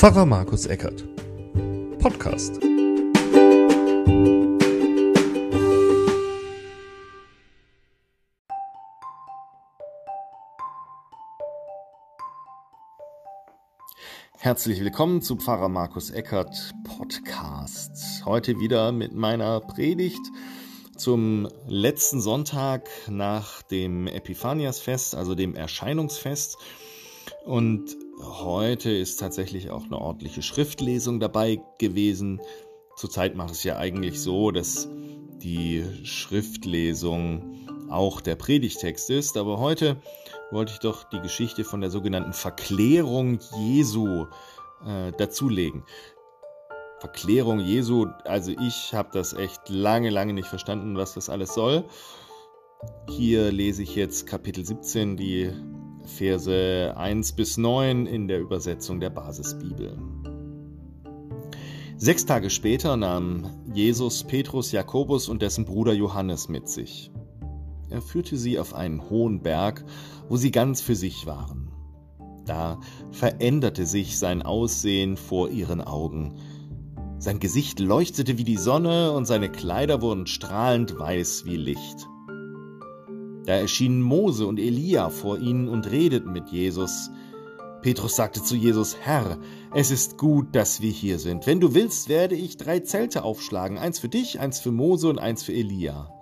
Pfarrer Markus Eckert. Podcast. Herzlich willkommen zu Pfarrer Markus Eckert Podcast. Heute wieder mit meiner Predigt zum letzten Sonntag nach dem Epiphaniasfest, also dem Erscheinungsfest. Und heute ist tatsächlich auch eine ordentliche Schriftlesung dabei gewesen. Zurzeit macht es ja eigentlich so, dass die Schriftlesung auch der Predigtext ist, aber heute wollte ich doch die Geschichte von der sogenannten Verklärung Jesu äh, dazulegen. Verklärung Jesu, also ich habe das echt lange, lange nicht verstanden, was das alles soll. Hier lese ich jetzt Kapitel 17, die Verse 1 bis 9 in der Übersetzung der Basisbibel. Sechs Tage später nahm Jesus Petrus, Jakobus und dessen Bruder Johannes mit sich. Er führte sie auf einen hohen Berg, wo sie ganz für sich waren. Da veränderte sich sein Aussehen vor ihren Augen. Sein Gesicht leuchtete wie die Sonne und seine Kleider wurden strahlend weiß wie Licht. Da erschienen Mose und Elia vor ihnen und redeten mit Jesus. Petrus sagte zu Jesus, Herr, es ist gut, dass wir hier sind. Wenn du willst, werde ich drei Zelte aufschlagen, eins für dich, eins für Mose und eins für Elia.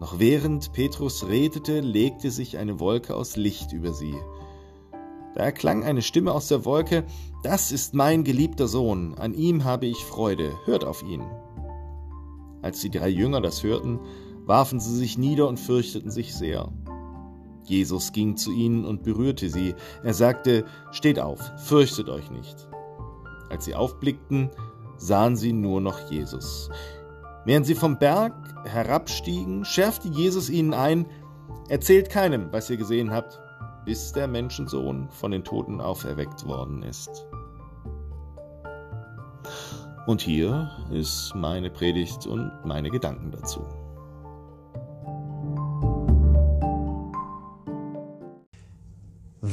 Noch während Petrus redete, legte sich eine Wolke aus Licht über sie. Da erklang eine Stimme aus der Wolke, Das ist mein geliebter Sohn, an ihm habe ich Freude, hört auf ihn. Als die drei Jünger das hörten, warfen sie sich nieder und fürchteten sich sehr. Jesus ging zu ihnen und berührte sie. Er sagte, Steht auf, fürchtet euch nicht. Als sie aufblickten, sahen sie nur noch Jesus. Während sie vom Berg herabstiegen, schärfte Jesus ihnen ein, Erzählt keinem, was ihr gesehen habt, bis der Menschensohn von den Toten auferweckt worden ist. Und hier ist meine Predigt und meine Gedanken dazu.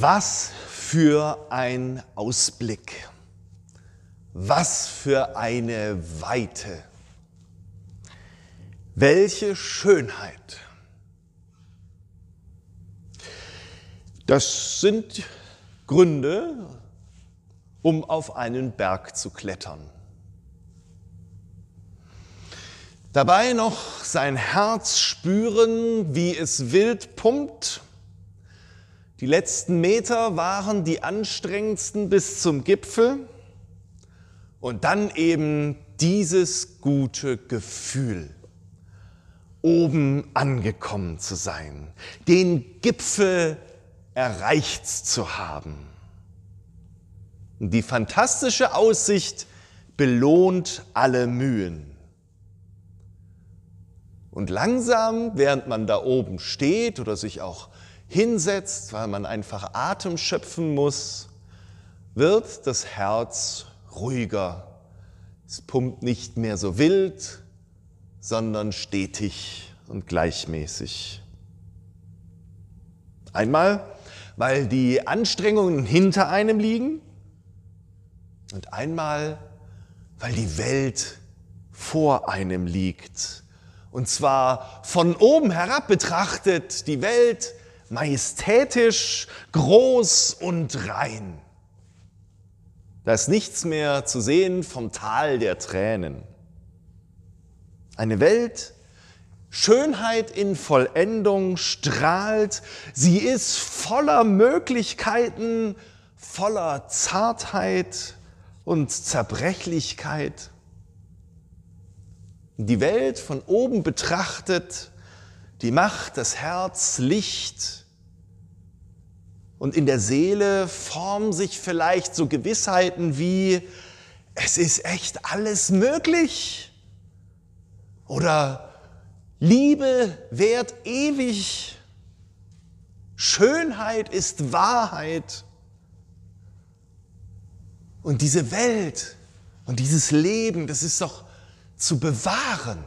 Was für ein Ausblick. Was für eine Weite. Welche Schönheit. Das sind Gründe, um auf einen Berg zu klettern. Dabei noch sein Herz spüren, wie es wild pumpt die letzten Meter waren die anstrengendsten bis zum Gipfel und dann eben dieses gute Gefühl, oben angekommen zu sein, den Gipfel erreicht zu haben. Die fantastische Aussicht belohnt alle Mühen. Und langsam, während man da oben steht oder sich auch hinsetzt, weil man einfach Atem schöpfen muss, wird das Herz ruhiger. Es pumpt nicht mehr so wild, sondern stetig und gleichmäßig. Einmal, weil die Anstrengungen hinter einem liegen und einmal, weil die Welt vor einem liegt. Und zwar von oben herab betrachtet die Welt majestätisch, groß und rein. Da ist nichts mehr zu sehen vom Tal der Tränen. Eine Welt, Schönheit in Vollendung strahlt. Sie ist voller Möglichkeiten, voller Zartheit und Zerbrechlichkeit. Die Welt von oben betrachtet, die macht das Herz Licht und in der Seele formen sich vielleicht so Gewissheiten wie, es ist echt alles möglich. Oder Liebe währt ewig. Schönheit ist Wahrheit. Und diese Welt und dieses Leben, das ist doch zu bewahren.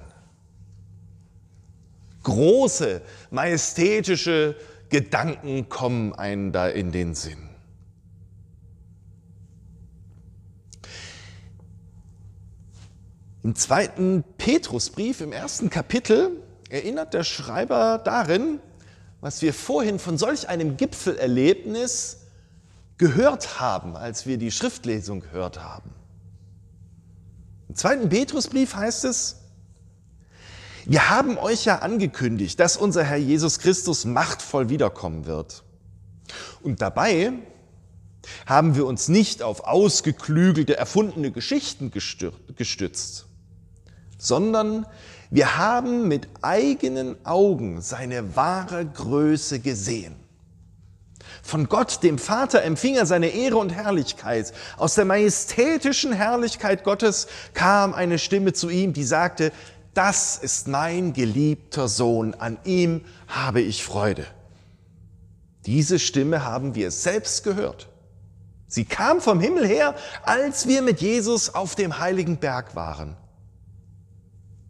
Große, majestätische Gedanken kommen einem da in den Sinn. Im zweiten Petrusbrief, im ersten Kapitel, erinnert der Schreiber darin, was wir vorhin von solch einem Gipfelerlebnis gehört haben, als wir die Schriftlesung gehört haben. Im zweiten Petrusbrief heißt es, wir haben euch ja angekündigt, dass unser Herr Jesus Christus machtvoll wiederkommen wird. Und dabei haben wir uns nicht auf ausgeklügelte, erfundene Geschichten gestützt, sondern wir haben mit eigenen Augen seine wahre Größe gesehen. Von Gott, dem Vater, empfing er seine Ehre und Herrlichkeit. Aus der majestätischen Herrlichkeit Gottes kam eine Stimme zu ihm, die sagte, das ist mein geliebter Sohn, an ihm habe ich Freude. Diese Stimme haben wir selbst gehört. Sie kam vom Himmel her, als wir mit Jesus auf dem heiligen Berg waren.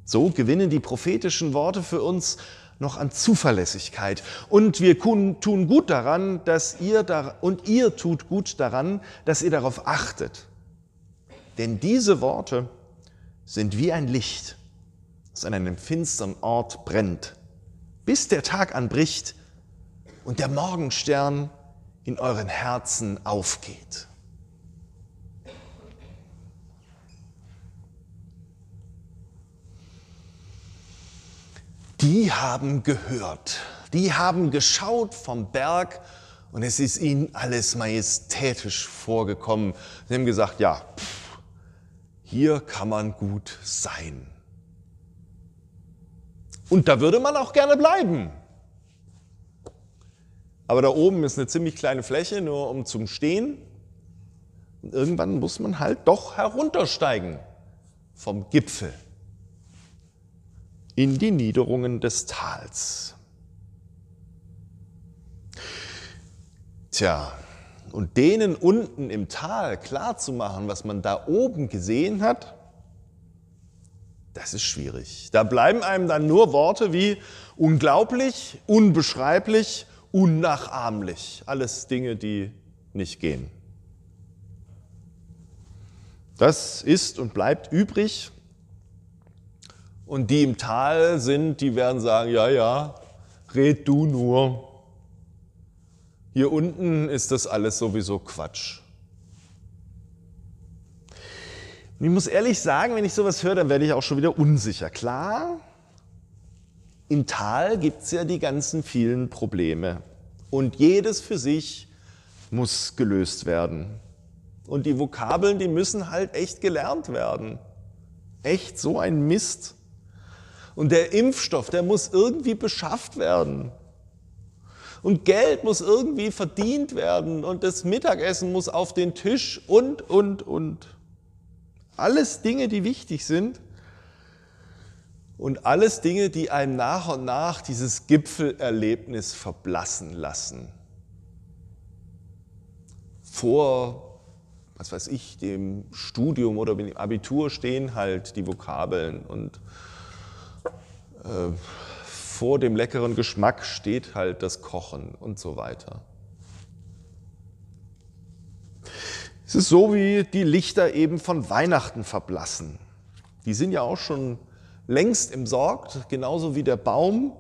So gewinnen die prophetischen Worte für uns noch an Zuverlässigkeit. Und wir tun gut daran, dass ihr da, und ihr tut gut daran, dass ihr darauf achtet. Denn diese Worte sind wie ein Licht, das an einem finsteren Ort brennt, bis der Tag anbricht und der Morgenstern in euren Herzen aufgeht. Die haben gehört, die haben geschaut vom Berg und es ist ihnen alles majestätisch vorgekommen. Sie haben gesagt, ja, pff, hier kann man gut sein. Und da würde man auch gerne bleiben. Aber da oben ist eine ziemlich kleine Fläche, nur um zum Stehen. Und irgendwann muss man halt doch heruntersteigen vom Gipfel in die Niederungen des Tals. Tja, und denen unten im Tal klar zu machen, was man da oben gesehen hat, das ist schwierig. Da bleiben einem dann nur Worte wie unglaublich, unbeschreiblich, unnachahmlich. Alles Dinge, die nicht gehen. Das ist und bleibt übrig und die im Tal sind, die werden sagen, ja, ja, red du nur. Hier unten ist das alles sowieso Quatsch. Und ich muss ehrlich sagen, wenn ich sowas höre, dann werde ich auch schon wieder unsicher. Klar, im Tal gibt es ja die ganzen vielen Probleme. Und jedes für sich muss gelöst werden. Und die Vokabeln, die müssen halt echt gelernt werden. Echt so ein Mist. Und der Impfstoff, der muss irgendwie beschafft werden. Und Geld muss irgendwie verdient werden. Und das Mittagessen muss auf den Tisch und, und, und. Alles Dinge, die wichtig sind. Und alles Dinge, die einem nach und nach dieses Gipfelerlebnis verblassen lassen. Vor, was weiß ich, dem Studium oder dem Abitur stehen halt die Vokabeln und äh, vor dem leckeren Geschmack steht halt das Kochen und so weiter. Es ist so, wie die Lichter eben von Weihnachten verblassen. Die sind ja auch schon längst emsorgt, genauso wie der Baum.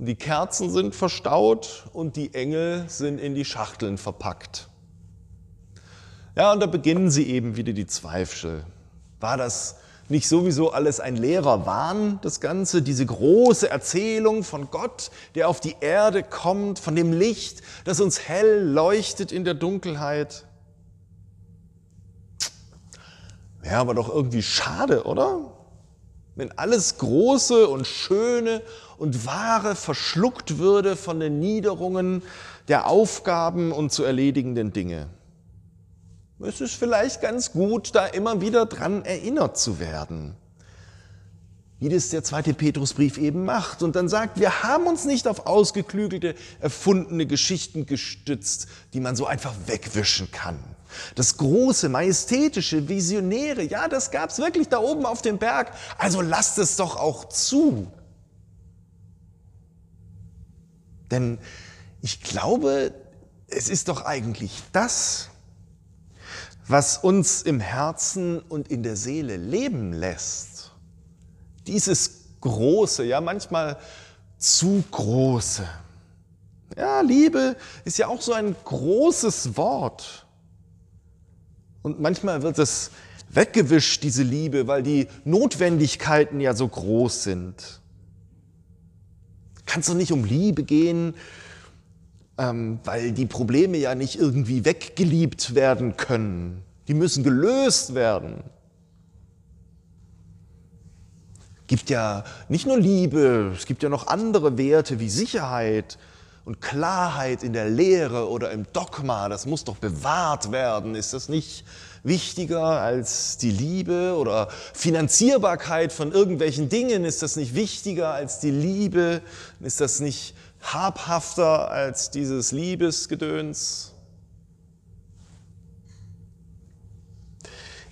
Und die Kerzen sind verstaut und die Engel sind in die Schachteln verpackt. Ja, und da beginnen sie eben wieder die Zweifel. War das nicht sowieso alles ein leerer Wahn, das Ganze, diese große Erzählung von Gott, der auf die Erde kommt, von dem Licht, das uns hell leuchtet in der Dunkelheit? Wäre aber doch irgendwie schade, oder? Wenn alles Große und Schöne und Wahre verschluckt würde von den Niederungen der Aufgaben und zu erledigenden Dinge es ist vielleicht ganz gut, da immer wieder dran erinnert zu werden. Wie das der zweite Petrusbrief eben macht und dann sagt, wir haben uns nicht auf ausgeklügelte, erfundene Geschichten gestützt, die man so einfach wegwischen kann. Das große, majestätische, visionäre, ja, das gab es wirklich da oben auf dem Berg. Also lasst es doch auch zu. Denn ich glaube, es ist doch eigentlich das, was uns im Herzen und in der Seele leben lässt. Dieses große, ja manchmal zu große. Ja, Liebe ist ja auch so ein großes Wort. Und manchmal wird es weggewischt, diese Liebe, weil die Notwendigkeiten ja so groß sind. Kann es doch nicht um Liebe gehen, ähm, weil die Probleme ja nicht irgendwie weggeliebt werden können. Die müssen gelöst werden. gibt ja nicht nur Liebe, es gibt ja noch andere Werte wie Sicherheit und Klarheit in der Lehre oder im Dogma. Das muss doch bewahrt werden. Ist das nicht wichtiger als die Liebe oder Finanzierbarkeit von irgendwelchen Dingen? Ist das nicht wichtiger als die Liebe? Ist das nicht habhafter als dieses Liebesgedöns?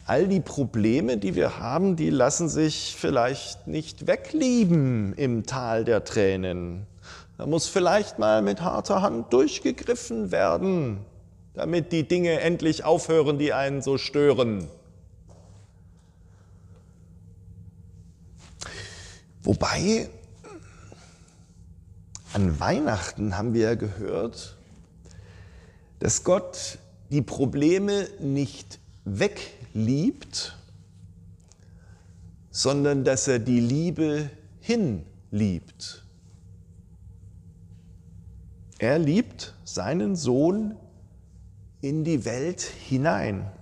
All die Probleme, die wir haben, die lassen sich vielleicht nicht weglieben im Tal der Tränen. Da muss vielleicht mal mit harter Hand durchgegriffen werden, damit die Dinge endlich aufhören, die einen so stören. Wobei, an Weihnachten haben wir ja gehört, dass Gott die Probleme nicht wegliebt, liebt, sondern dass er die Liebe hinliebt. Er liebt seinen Sohn in die Welt hinein,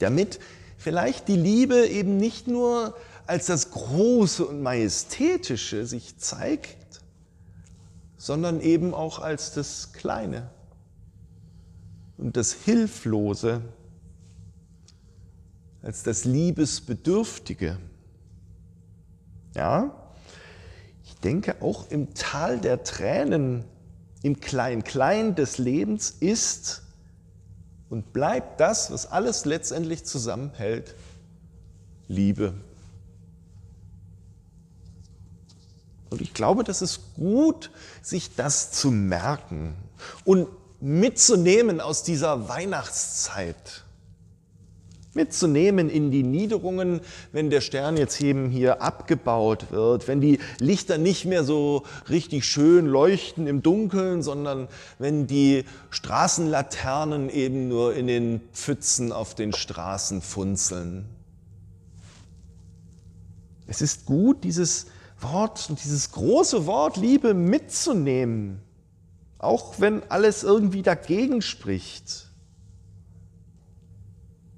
damit vielleicht die Liebe eben nicht nur als das Große und Majestätische sich zeigt, sondern eben auch als das Kleine und das Hilflose als das Liebesbedürftige. Ja, denke auch im Tal der Tränen, im Klein-Klein des Lebens ist und bleibt das, was alles letztendlich zusammenhält, Liebe. Und ich glaube, das ist gut, sich das zu merken. Und mitzunehmen aus dieser Weihnachtszeit. Mitzunehmen in die Niederungen, wenn der Stern jetzt eben hier abgebaut wird, wenn die Lichter nicht mehr so richtig schön leuchten im Dunkeln, sondern wenn die Straßenlaternen eben nur in den Pfützen auf den Straßen funzeln. Es ist gut, dieses Wort und dieses große Wort Liebe mitzunehmen auch wenn alles irgendwie dagegen spricht.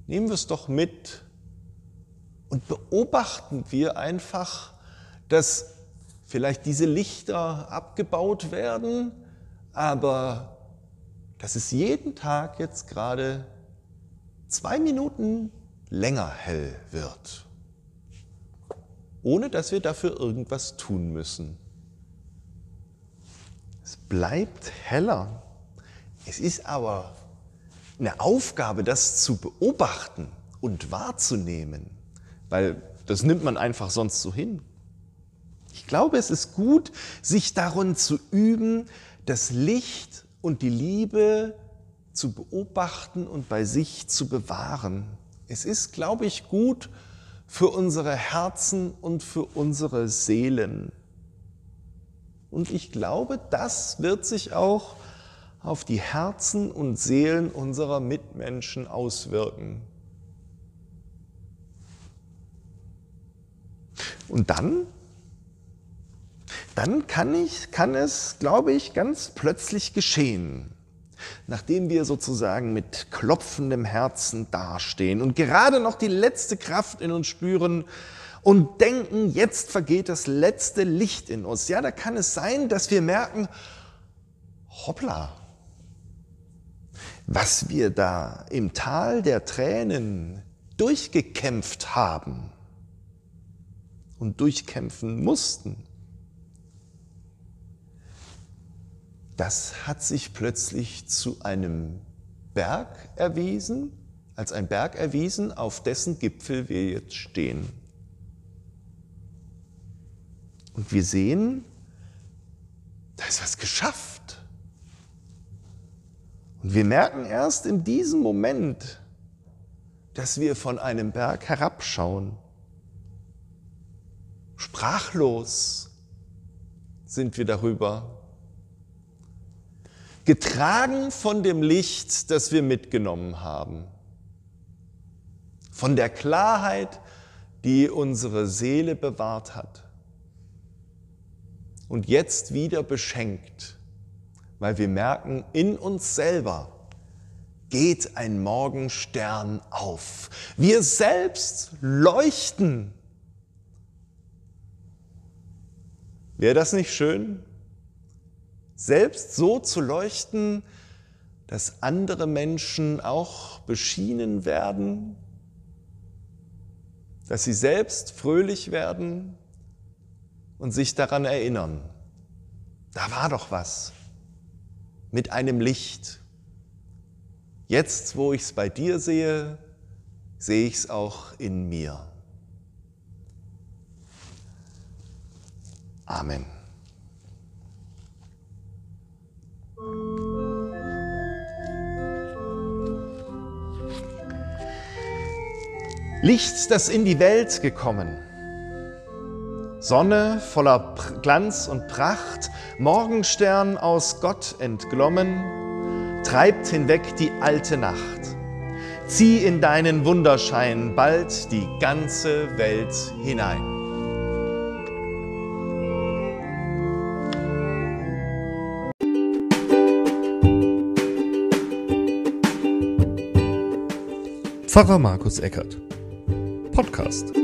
Nehmen wir es doch mit und beobachten wir einfach, dass vielleicht diese Lichter abgebaut werden, aber dass es jeden Tag jetzt gerade zwei Minuten länger hell wird, ohne dass wir dafür irgendwas tun müssen. Es bleibt heller. Es ist aber eine Aufgabe, das zu beobachten und wahrzunehmen, weil das nimmt man einfach sonst so hin. Ich glaube, es ist gut, sich darin zu üben, das Licht und die Liebe zu beobachten und bei sich zu bewahren. Es ist, glaube ich, gut für unsere Herzen und für unsere Seelen. Und ich glaube, das wird sich auch auf die Herzen und Seelen unserer Mitmenschen auswirken. Und dann, dann kann, ich, kann es, glaube ich, ganz plötzlich geschehen, nachdem wir sozusagen mit klopfendem Herzen dastehen und gerade noch die letzte Kraft in uns spüren, und denken, jetzt vergeht das letzte Licht in uns. Ja, da kann es sein, dass wir merken, hoppla, was wir da im Tal der Tränen durchgekämpft haben und durchkämpfen mussten, das hat sich plötzlich zu einem Berg erwiesen, als ein Berg erwiesen, auf dessen Gipfel wir jetzt stehen. Und wir sehen, da ist was geschafft. Und wir merken erst in diesem Moment, dass wir von einem Berg herabschauen. Sprachlos sind wir darüber. Getragen von dem Licht, das wir mitgenommen haben. Von der Klarheit, die unsere Seele bewahrt hat. Und jetzt wieder beschenkt, weil wir merken, in uns selber geht ein Morgenstern auf. Wir selbst leuchten. Wäre das nicht schön? Selbst so zu leuchten, dass andere Menschen auch beschienen werden, dass sie selbst fröhlich werden und sich daran erinnern, da war doch was mit einem Licht. Jetzt, wo ich es bei dir sehe, sehe ich es auch in mir. Amen. Licht, das in die Welt gekommen. Sonne voller Glanz und Pracht, Morgenstern aus Gott entglommen, treibt hinweg die alte Nacht. Zieh in deinen Wunderschein bald die ganze Welt hinein. Pfarrer Markus Eckert Podcast